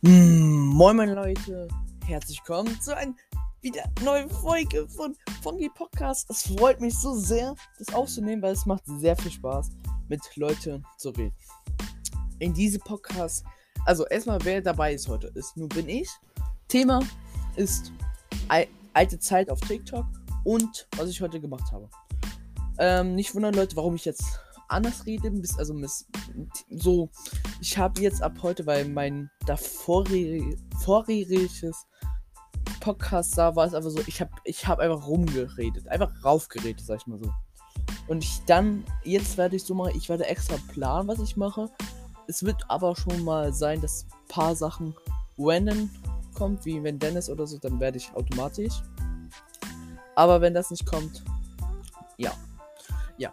Mm, moin meine Leute, herzlich willkommen zu einer wieder neuen Folge von Funky Podcast. Es freut mich so sehr, das aufzunehmen, weil es macht sehr viel Spaß, mit Leuten zu reden. In diesem Podcast, also erstmal wer dabei ist heute, ist nur bin ich. Thema ist alte Zeit auf TikTok und was ich heute gemacht habe. Ähm, nicht wundern Leute, warum ich jetzt anders rede, bis, also bis, so, ich habe jetzt ab heute, weil mein davoriges Podcast da war es einfach so, ich habe ich hab einfach rumgeredet, einfach raufgeredet, sag ich mal so. Und ich dann, jetzt werde ich so machen, ich werde extra planen, was ich mache. Es wird aber schon mal sein, dass ein paar Sachen random kommt, wie wenn Dennis oder so, dann werde ich automatisch. Aber wenn das nicht kommt, ja. Ja,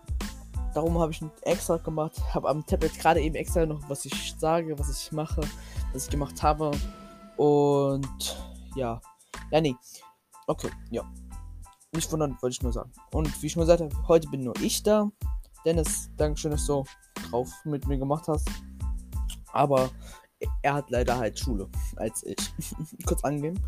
Darum habe ich ein extra gemacht. Habe am Tablet gerade eben extra noch, was ich sage, was ich mache, was ich gemacht habe. Und ja. Ja, nee. Okay, ja. Nicht wundern, wollte ich nur sagen. Und wie ich schon gesagt habe, heute bin nur ich da. Dennis, Dankeschön, dass du drauf mit mir gemacht hast. Aber er hat leider halt Schule als ich. Kurz angeben.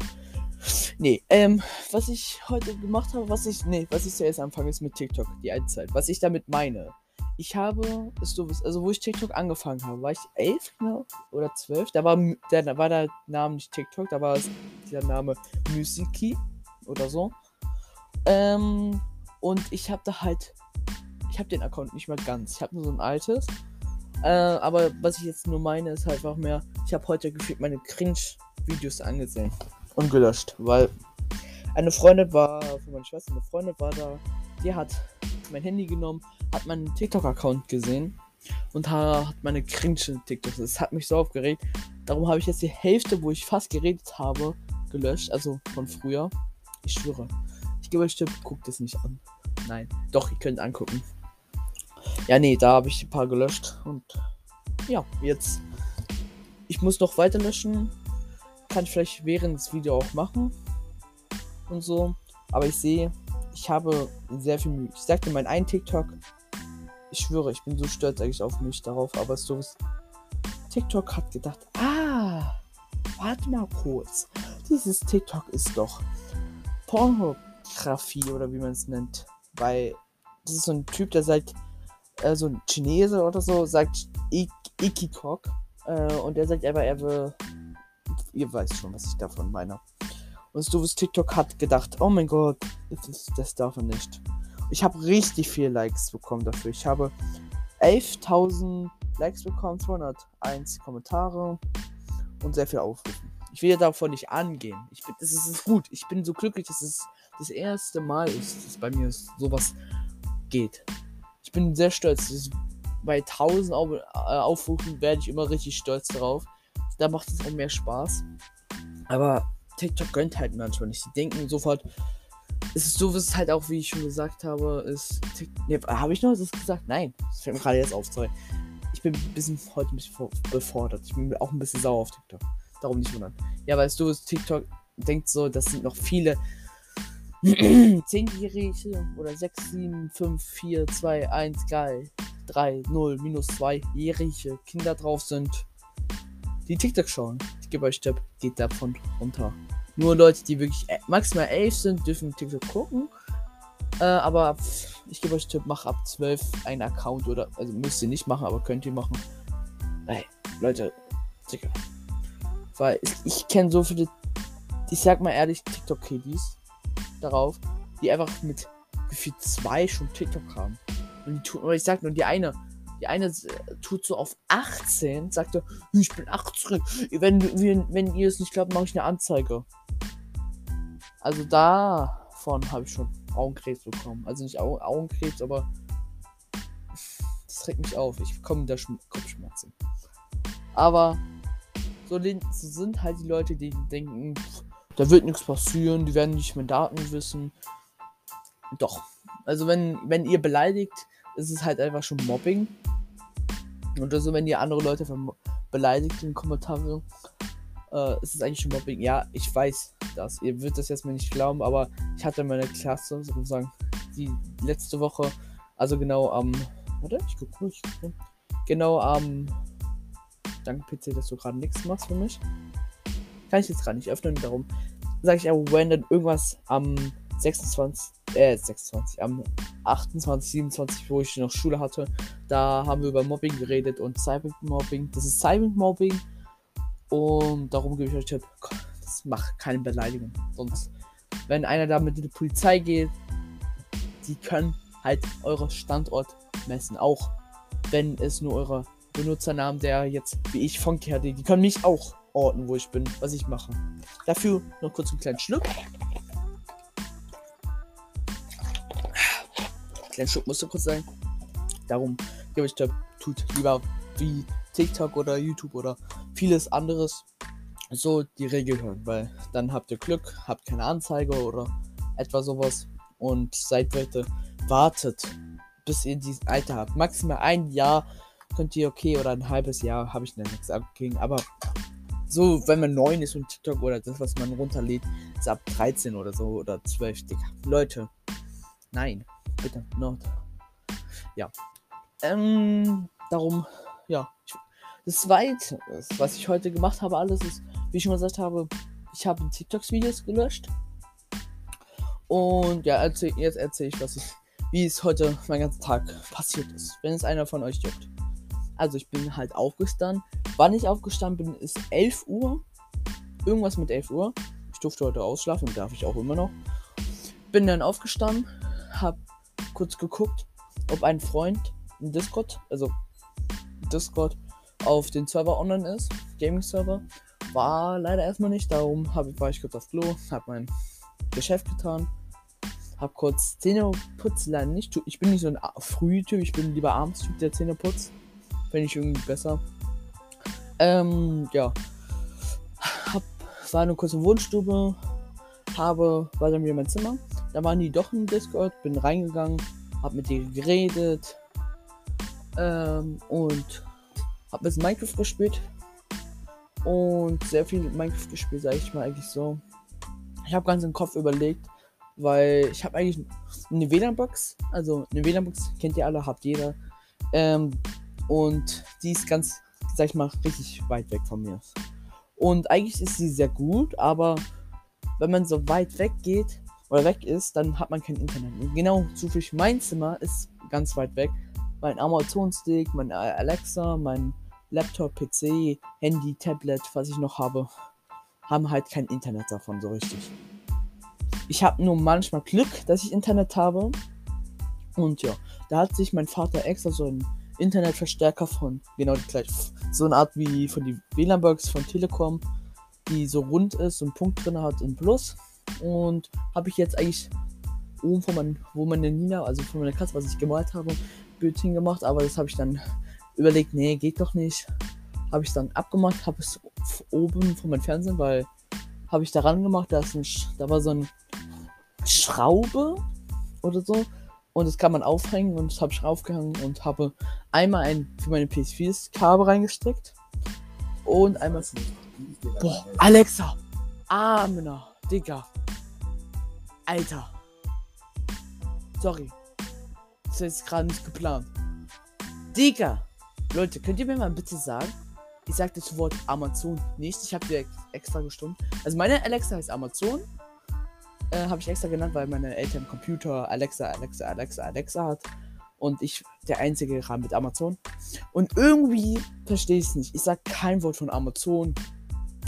Nee, ähm, was ich heute gemacht habe, was ich, nee, was ich zuerst anfange, ist mit TikTok, die Altzeit. Was ich damit meine. Ich habe, ist du also wo ich TikTok angefangen habe, war ich elf genau, oder zwölf. Da war, der, da war der Name nicht TikTok, da war der Name Musiki oder so. Ähm, und ich habe da halt, ich habe den Account nicht mehr ganz. Ich habe nur so ein altes. Äh, aber was ich jetzt nur meine, ist halt einfach mehr, ich habe heute gefühlt meine Cringe-Videos angesehen und gelöscht, weil eine Freundin war, von meiner Schwester, eine Freundin war da, die hat mein Handy genommen, hat meinen TikTok-Account gesehen und hat meine cringe TikToks. Das hat mich so aufgeregt. Darum habe ich jetzt die Hälfte, wo ich fast geredet habe, gelöscht. Also von früher. Ich schwöre. Ich gebe euch Tipp, guckt es nicht an. Nein. Doch, ihr könnt angucken. Ja, nee, da habe ich ein paar gelöscht. Und ja, jetzt. Ich muss noch weiter löschen. Kann ich vielleicht während des Videos auch machen. Und so. Aber ich sehe, ich habe sehr viel Mühe. Ich sagte mein ein TikTok. Ich schwöre, ich bin so stolz eigentlich auf mich darauf, aber so ist. TikTok hat gedacht, ah, warte mal kurz. Dieses TikTok ist doch Pornografie oder wie man es nennt. Weil das ist so ein Typ, der sagt, äh, so ein Chinese oder so, sagt Ik Ikikok. Äh, und der sagt einfach, er will. Ihr weißt schon, was ich davon meine. Und Stuves TikTok hat gedacht, oh mein Gott, das, das darf er nicht. Ich habe richtig viele Likes bekommen dafür. Ich habe 11.000 Likes bekommen, 201 Kommentare und sehr viel Aufrufen. Ich will davon nicht angehen. Ich bin, das ist, gut. Ich bin so glücklich, dass es das erste Mal ist, dass es bei mir sowas geht. Ich bin sehr stolz. Bei 1000 Auf, äh, Aufrufen werde ich immer richtig stolz darauf. Da macht es auch mehr Spaß. Aber TikTok gönnt halt manchmal nicht. Die denken sofort, es ist so, wie es halt auch, wie ich schon gesagt habe, ist. Ne, habe ich noch das gesagt? Nein. Das fällt mir gerade jetzt auf, sorry. Ich bin ein bisschen heute ein bisschen befordert. Ich bin auch ein bisschen sauer auf TikTok. Darum nicht wundern. Ja, weißt du, TikTok denkt so, das sind noch viele 10-Jährige oder 6, 7, 5, 4, 2, 1, geil. 3, 0, minus 2-jährige Kinder drauf sind, die TikTok schauen. Ich gebe euch Tipp, geht davon runter. Nur Leute, die wirklich äh, maximal 11 sind, dürfen TikTok gucken. Äh, aber ich gebe euch Tipp, mach ab 12 einen Account oder, also müsst ihr nicht machen, aber könnt ihr machen. Ey, Leute, Digga. Weil ich, ich kenne so viele, ich sag mal ehrlich, TikTok-Kiddies darauf, die einfach mit gefühlt zwei schon TikTok haben. Und die tun, ich sag nur, die eine, die eine tut so auf 18, sagte, ich bin 18. Wenn, wenn, wenn ihr es nicht glaubt, mache ich eine Anzeige. Also davon habe ich schon Augenkrebs bekommen. Also nicht Au Augenkrebs, aber das regt mich auf. Ich bekomme da Sch Kopfschmerzen. Aber so, sind halt die Leute, die denken, da wird nichts passieren, die werden nicht mehr Daten wissen. Doch. Also wenn, wenn ihr beleidigt, ist es halt einfach schon Mobbing. Und also wenn ihr andere Leute beleidigt in den Kommentaren, äh, ist es eigentlich schon Mobbing. Ja, ich weiß das. Ihr würdet das jetzt mir nicht glauben, aber ich hatte meine Klasse, sozusagen, die letzte Woche, also genau am, warte, ich guck kurz, Genau am, danke PC, dass du gerade nichts machst für mich. Kann ich jetzt gerade nicht öffnen, darum sage ich aber random irgendwas am 26, äh, 26, am 28, 27, wo ich noch Schule hatte. Da haben wir über Mobbing geredet und Cybermobbing. Das ist Cybermobbing. Und darum gebe ich euch Tipp, das macht keine Beleidigung. Sonst, wenn einer da mit der Polizei geht, die können halt euren Standort messen. Auch wenn es nur eure Benutzernamen, der jetzt wie ich Funky hatte, die können mich auch orten, wo ich bin, was ich mache. Dafür noch kurz einen kleinen Schluck. Kleinen Schluck musste kurz sein. Darum gebe ich Tipp, tut lieber wie TikTok oder YouTube oder vieles anderes so die Regel hören, weil dann habt ihr Glück, habt keine Anzeige oder etwa sowas und seid bitte wartet, bis ihr dieses Alter habt. Maximal ein Jahr könnt ihr okay oder ein halbes Jahr habe ich nichts abgegeben, aber so, wenn man 9 ist und TikTok oder das, was man runterlädt, ist ab 13 oder so oder 12, Digga. Leute, nein, bitte, not. Ja. Ähm, darum, ja. Das zweite, was ich heute gemacht habe, alles ist, wie ich schon gesagt habe, ich habe TikToks-Videos gelöscht. Und ja, erzähl, jetzt erzähle ich, was ich, wie es heute mein ganzer Tag passiert ist, wenn es einer von euch juckt. Also ich bin halt aufgestanden. Wann ich aufgestanden bin, ist 11 Uhr. Irgendwas mit 11 Uhr. Ich durfte heute ausschlafen, darf ich auch immer noch. Bin dann aufgestanden, hab kurz geguckt, ob ein Freund im Discord, also Discord, auf den Server online ist, Gaming-Server. War leider erstmal nicht, darum hab, war ich kurz auf Klo, hab mein Geschäft getan, hab kurz Zähne putzen, leider nicht. Ich bin nicht so ein Frühtyp, ich bin lieber abends Typ, der Zähne putzt. Finde ich irgendwie besser. Ähm, ja. Hab, war eine kurze Wohnstube. Habe, war dann wieder mein Zimmer. Da waren die doch im Discord. Bin reingegangen. Hab mit denen geredet. Ähm, und hab bisschen Minecraft gespielt. Und sehr viel Minecraft gespielt, sage ich mal eigentlich so. Ich habe ganz im Kopf überlegt, weil ich habe eigentlich eine WLAN-Box. Also eine WLAN-Box kennt ihr alle, habt jeder. Ähm, und die ist ganz, sag ich mal, richtig weit weg von mir. Und eigentlich ist sie sehr gut, aber wenn man so weit weg geht oder weg ist, dann hat man kein Internet. Und genau zufällig mein Zimmer ist ganz weit weg. Mein Amazon-Stick, mein Alexa, mein Laptop, PC, Handy, Tablet, was ich noch habe, haben halt kein Internet davon so richtig. Ich habe nur manchmal Glück, dass ich Internet habe. Und ja, da hat sich mein Vater extra so ein Internetverstärker von genau die gleiche. So eine Art wie von die WLAN-Box von Telekom, die so rund ist und einen Punkt drin hat in Plus. Und habe ich jetzt eigentlich oben von mein, wo meine Nina, also von meiner Katze, was ich gemalt habe, Bild hingemacht, aber das habe ich dann überlegt, nee, geht doch nicht. Habe ich dann abgemacht, habe es oben von meinem Fernsehen, weil habe ich daran gemacht, da, ist ein, da war so eine Schraube oder so und das kann man aufhängen und das habe ich aufgehangen und habe einmal ein für meine PS4 Kabel reingesteckt und einmal. Boah, Alexa! Amena, Digga. Alter. Sorry. Das ist gerade nicht geplant. Digga! Leute, könnt ihr mir mal bitte sagen? Ich sag das Wort Amazon nicht. Ich habe dir extra gestummt. Also meine Alexa heißt Amazon äh, habe ich extra genannt, weil meine Eltern Computer Alexa, Alexa, Alexa, Alexa hat. Und ich der einzige Rahmen mit Amazon. Und irgendwie verstehe ich es nicht. Ich sage kein Wort von Amazon.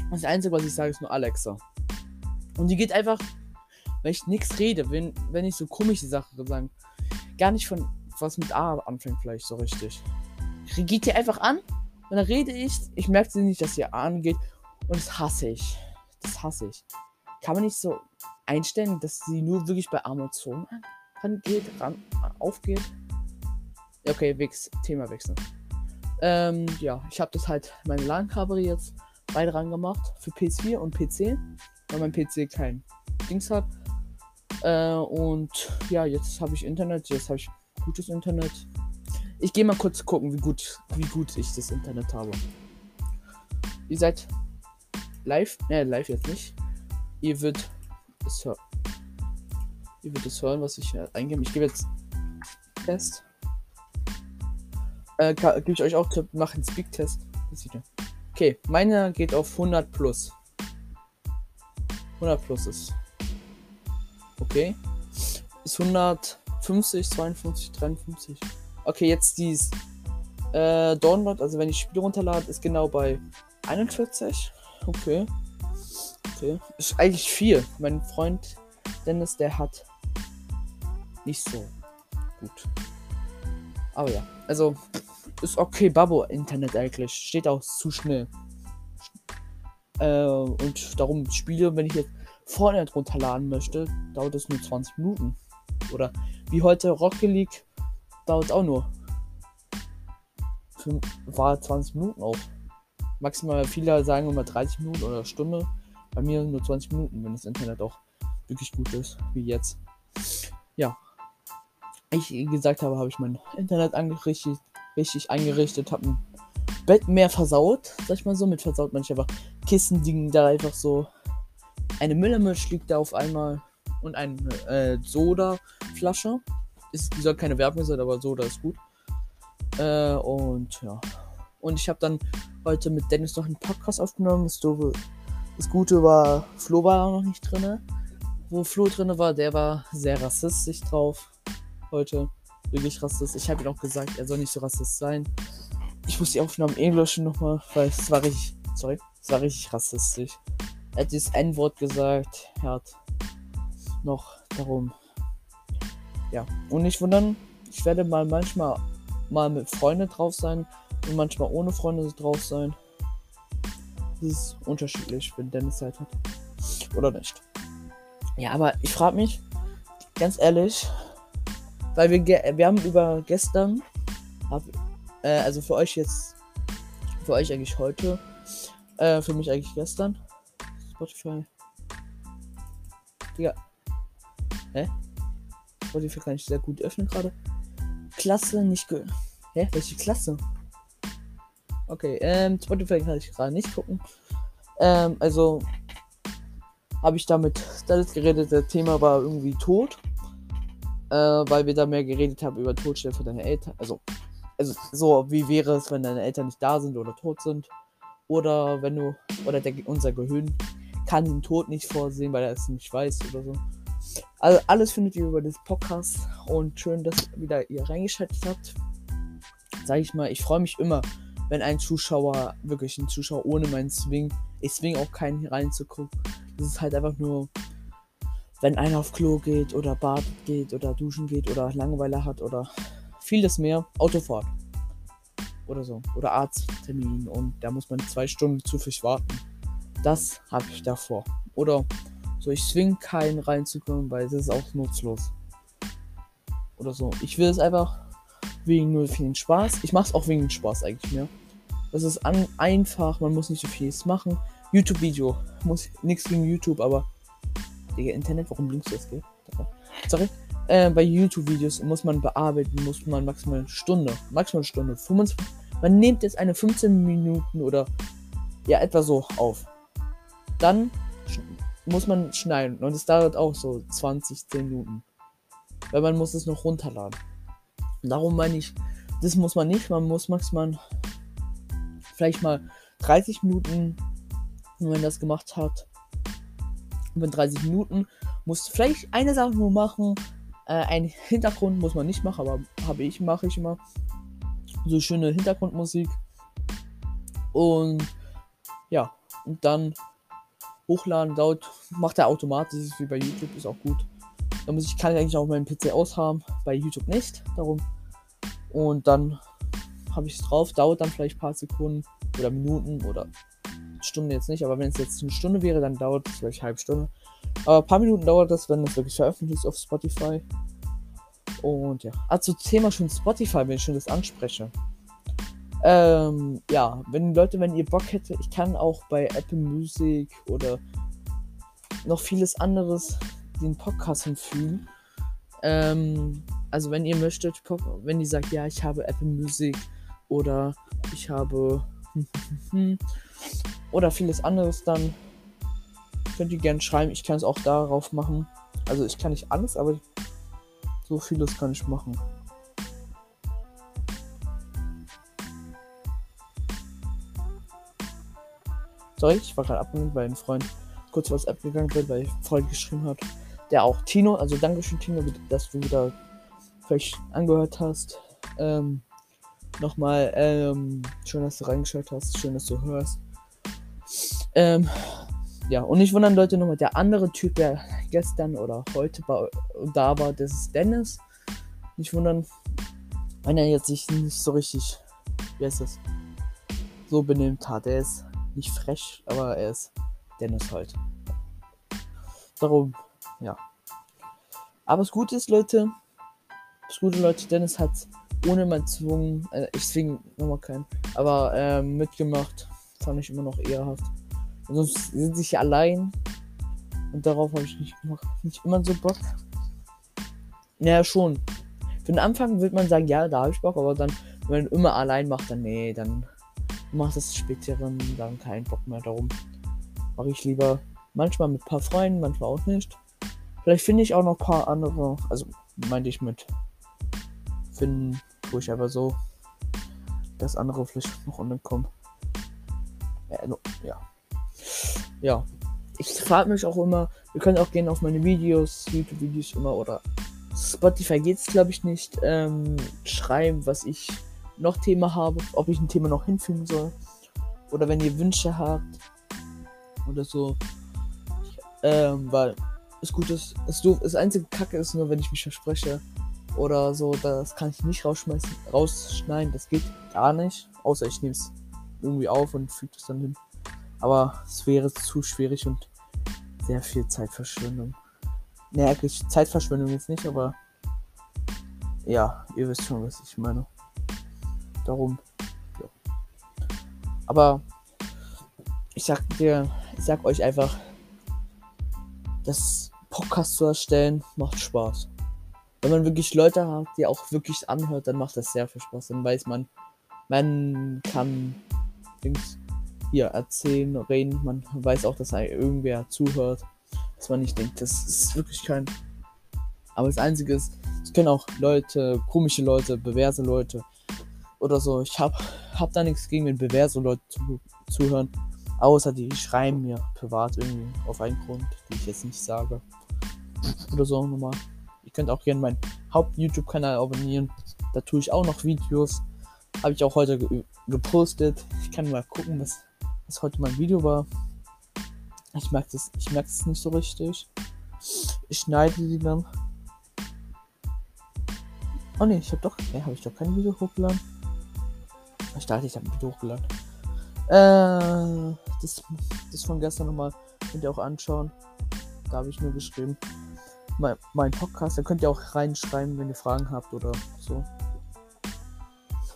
Das Einzige, was ich sage, ist nur Alexa. Und die geht einfach, wenn ich nichts rede, wenn, wenn ich so komische Sachen sage, gar nicht von was mit A anfängt, vielleicht so richtig. Geht die einfach an und dann rede ich. Ich merke sie nicht, dass sie angeht. Und das hasse ich. Das hasse ich. Kann man nicht so einstellen, dass sie nur wirklich bei Amazon rangeht, ran, aufgeht. Okay, Wix, Thema wechseln. Ähm, ja, ich habe das halt, meine LAN-Kabel jetzt beide ran gemacht für PS4 und PC, weil mein PC kein Dings hat. Äh, und ja, jetzt habe ich Internet, jetzt habe ich gutes Internet. Ich gehe mal kurz gucken, wie gut, wie gut ich das Internet habe. Ihr seid live, ne, live jetzt nicht. Ihr wird es hören. Ihr werdet es hören, was ich äh, eingebe. Ich gebe jetzt Test. Äh, gebe ich euch auch einen Speak-Test. Okay, meiner geht auf 100 plus. 100 plus ist. Okay. Ist 150, 52, 53. Okay, jetzt dies. Äh, Download, also wenn ich Spiele runterlade, ist genau bei 41. Okay. Okay. Ist eigentlich viel. Mein Freund Dennis, der hat nicht so gut. Aber ja, also ist okay, Babo Internet eigentlich. Steht auch zu schnell. Äh, und darum Spiele, wenn ich jetzt Fortnite runterladen möchte, dauert es nur 20 Minuten. Oder wie heute Rocket League dauert auch nur. Für, war 20 Minuten auch. Maximal viele sagen immer 30 Minuten oder Stunde. Bei mir nur 20 Minuten, wenn das Internet auch wirklich gut ist, wie jetzt. Ja. Ich gesagt habe, habe ich mein Internet angerichtet, richtig eingerichtet, habe ein Bett mehr versaut, sag ich mal so. Mit versaut manche einfach Kissen liegen da einfach so. Eine Müllermisch liegt da auf einmal und eine äh, Soda-Flasche. Die soll keine Werbung sein, aber Soda ist gut. Äh, und ja. Und ich habe dann heute mit Dennis noch einen Podcast aufgenommen. Das, Doofe, das Gute war, Flo war noch nicht drin. Wo Flo drin war, der war sehr rassistisch drauf. Heute. Wirklich rassistisch. Ich habe ihm auch gesagt, er soll nicht so rassistisch sein. Ich muss die Aufnahmen eh löschen nochmal, weil es war richtig. Sorry. Es war richtig rassistisch. Er hat das N-Wort gesagt. Er hat noch darum. Ja. Und nicht wundern, ich werde mal manchmal mal mit Freunden drauf sein und manchmal ohne Freunde drauf sein. Das ist unterschiedlich, wenn Dennis Zeit hat. Oder nicht. Ja, aber ich frage mich, ganz ehrlich, weil wir, wir haben über gestern, hab, äh, also für euch jetzt, für euch eigentlich heute, äh, für mich eigentlich gestern. Spotify. Digga. Hä? Spotify kann ich sehr gut öffnen gerade. Klasse nicht ge. Hä? Welche Klasse? Okay, ähm, Spotify kann ich gerade nicht gucken. Ähm, also habe ich damit das geredet. Das Thema war irgendwie tot. Äh, weil wir da mehr geredet haben über Todstelle für deine Eltern. Also, also so, wie wäre es, wenn deine Eltern nicht da sind oder tot sind? Oder wenn du, oder der, unser Gehirn kann den Tod nicht vorsehen, weil er es nicht weiß oder so. Also alles findet ihr über das Podcast und schön, dass wieder ihr reingeschaltet habt. Sag ich mal, ich freue mich immer, wenn ein Zuschauer, wirklich ein Zuschauer ohne meinen Swing, ich swing auch keinen hier reinzugucken. Das ist halt einfach nur, wenn einer auf Klo geht oder badet geht oder duschen geht oder Langeweile hat oder vieles mehr, Autofahrt oder so. Oder Arzttermin und da muss man zwei Stunden zu viel warten. Das habe ich davor. Oder so, ich zwing keinen reinzukommen, weil das ist auch nutzlos. Oder so. Ich will es einfach wegen nur vielen Spaß. Ich mache es auch wegen dem Spaß eigentlich mehr. Das ist an, einfach, man muss nicht so viel machen. YouTube-Video. Muss nichts gegen YouTube, aber. Digga, Internet, warum blinkst du jetzt, gell? Sorry. Äh, bei YouTube-Videos muss man bearbeiten, muss man maximal eine Stunde. Maximal eine Stunde. 25, man nimmt jetzt eine 15 Minuten oder ja, etwa so auf. Dann muss man schneiden. Und es dauert auch so 20, 10 Minuten. Weil man muss es noch runterladen. Darum meine ich, das muss man nicht. Man muss maximal vielleicht mal 30 Minuten, wenn man das gemacht hat. Und in 30 Minuten musst du vielleicht eine Sache nur machen. Äh, ein Hintergrund muss man nicht machen, aber habe ich, mache ich immer so schöne Hintergrundmusik. Und ja, und dann hochladen, dauert, macht er automatisch, wie bei YouTube, ist auch gut. Da muss ich, kann ich eigentlich auch meinen PC aushaben, bei YouTube nicht, darum. Und dann habe ich es drauf, dauert dann vielleicht ein paar Sekunden oder Minuten oder Stunden jetzt nicht, aber wenn es jetzt eine Stunde wäre, dann dauert es vielleicht eine halbe Stunde. Aber ein paar Minuten dauert das, wenn es wirklich veröffentlicht ist auf Spotify. Und ja. Also Thema schon Spotify, wenn ich schon das anspreche. Ähm, ja, wenn Leute, wenn ihr Bock hättet, ich kann auch bei Apple Music oder noch vieles anderes den Podcast hinfügen. Ähm, also wenn ihr möchtet, wenn ihr sagt, ja, ich habe Apple Music oder ich habe oder vieles anderes, dann könnt ihr gerne schreiben. Ich kann es auch darauf machen. Also ich kann nicht alles, aber so vieles kann ich machen. Sorry, ich war gerade abgelenkt, weil ein Freund kurz was abgegangen bin, weil Freund geschrieben hat. Der auch Tino, also Dankeschön Tino, dass du wieder vielleicht angehört hast. Ähm, nochmal, ähm, schön, dass du reingeschaut hast, schön, dass du hörst. Ähm, ja, und nicht wundern, Leute, nochmal, der andere Typ, der gestern oder heute da war, das ist Dennis. Nicht wundern, wenn er jetzt sich nicht so richtig, wie heißt das, so benimmt hat. Er ist nicht frech, aber er ist Dennis halt. Darum, ja. Aber das Gute ist, Leute, das Gute, Leute, Dennis hat ohne mein Zwungen, äh, ich zwinge nochmal keinen, aber äh, mitgemacht. Fand ich immer noch ehrhaft. Sonst sind hier allein. Und darauf habe ich nicht, gemacht, nicht immer so Bock. Naja, schon. Für den Anfang wird man sagen, ja, da habe ich Bock, aber dann, wenn man immer allein macht, dann nee, dann macht das späteren dann keinen Bock mehr darum. Mache ich lieber manchmal mit ein paar Freunden, manchmal auch nicht. Vielleicht finde ich auch noch ein paar andere, also meinte ich mit finden, wo ich aber so das andere vielleicht noch unten kommen. Ja, no, ja ja, ich frage mich auch immer, wir können auch gerne auf meine Videos, YouTube-Videos immer oder Spotify geht es glaube ich nicht, ähm, schreiben, was ich noch Thema habe, ob ich ein Thema noch hinfügen soll. Oder wenn ihr Wünsche habt oder so. Ähm, weil das Gute ist, das, doof, das einzige Kacke ist nur, wenn ich mich verspreche oder so, das kann ich nicht rausschmeißen, rausschneiden, das geht gar nicht. Außer ich nehme es irgendwie auf und füge es dann hin. Aber es wäre zu schwierig und sehr viel Zeitverschwendung. Ne, eigentlich Zeitverschwendung jetzt nicht, aber ja, ihr wisst schon, was ich meine. Darum. Ja. Aber ich sag dir, ich sag euch einfach, das Podcast zu erstellen macht Spaß. Wenn man wirklich Leute hat, die auch wirklich anhört, dann macht das sehr viel Spaß. Dann weiß man, man kann Dings hier erzählen, reden. Man weiß auch, dass irgendwer zuhört. Dass man nicht denkt, das ist wirklich kein. Aber das Einzige ist, es können auch Leute, komische Leute, bewerse Leute oder so. Ich hab, hab da nichts gegen, wenn bewerse Leute zu, zuhören. Außer die schreiben mir privat irgendwie auf einen Grund, den ich jetzt nicht sage. Oder so nochmal. Ihr könnt auch gerne meinen Haupt-YouTube-Kanal abonnieren. Da tue ich auch noch Videos. Habe ich auch heute ge gepostet. Ich kann mal gucken, was was heute mein Video war. Ich merke das, ich es nicht so richtig. Ich schneide die dann. Oh ne, ich habe doch, ne, habe ich doch kein Video hochgeladen. Dachte, ich habe Video hochgeladen. Äh, das, das von gestern nochmal könnt ihr auch anschauen. Da habe ich nur geschrieben. Mein, mein Podcast, da könnt ihr auch reinschreiben, wenn ihr Fragen habt oder so.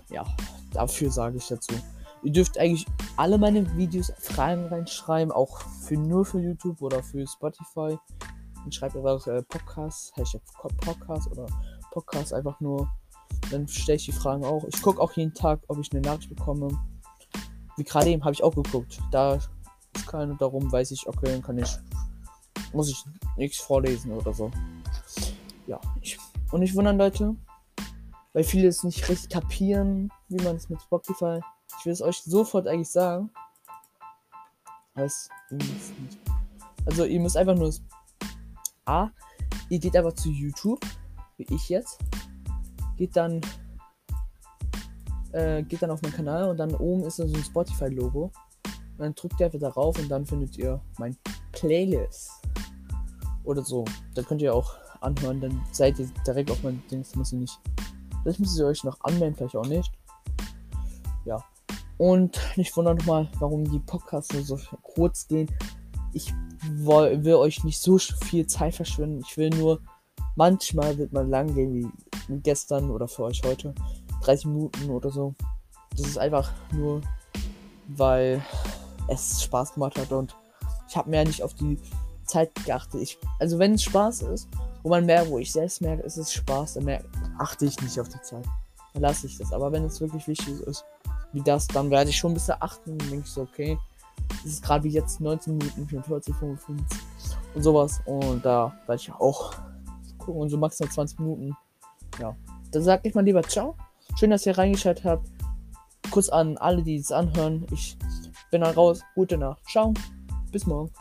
Ja, dafür sage ich dazu. Ihr dürft eigentlich alle meine Videos Fragen reinschreiben, auch für nur für YouTube oder für Spotify. Und schreibt einfach äh, Podcast, Hashtag Podcast oder Podcast einfach nur. Dann stelle ich die Fragen auch. Ich gucke auch jeden Tag, ob ich eine Nachricht bekomme. Wie gerade eben habe ich auch geguckt. Da ist keine darum, weiß ich, okay, dann kann ich. Muss ich nichts vorlesen oder so. Ja, ich. Und nicht wundern, Leute. Weil viele es nicht richtig kapieren, wie man es mit Spotify ich will es euch sofort eigentlich sagen. Also ihr müsst einfach nur A, ihr geht einfach zu YouTube, wie ich jetzt. Geht dann äh, geht dann auf meinen Kanal und dann oben ist da so ein Spotify-Logo. Dann drückt ihr einfach darauf und dann findet ihr mein Playlist. Oder so. Da könnt ihr auch anhören, dann seid ihr direkt auf mein Ding. Das muss ihr nicht. Vielleicht müsst ihr euch noch anmelden, vielleicht auch nicht. Ja. Und nicht wundern nochmal, warum die Podcasts so kurz gehen. Ich will, will, euch nicht so viel Zeit verschwenden. Ich will nur, manchmal wird man lang gehen, wie gestern oder für euch heute. 30 Minuten oder so. Das ist einfach nur, weil es Spaß gemacht hat und ich habe mehr nicht auf die Zeit geachtet. Ich, also wenn es Spaß ist, wo man merkt, wo ich selbst merke, es ist Spaß, dann merke, achte ich nicht auf die Zeit. Dann lasse ich das. Aber wenn es wirklich wichtig ist, wie das, dann werde ich schon ein bisschen achten und denke ich so, okay, das ist gerade wie jetzt 19 Minuten, 44, 55 und sowas. Und da werde ich auch gucken und so maximal 20 Minuten. Ja. Dann sage ich mal lieber ciao. Schön, dass ihr reingeschaltet habt. Kurz an alle, die es anhören. Ich bin dann raus. Gute Nacht. Ciao. Bis morgen.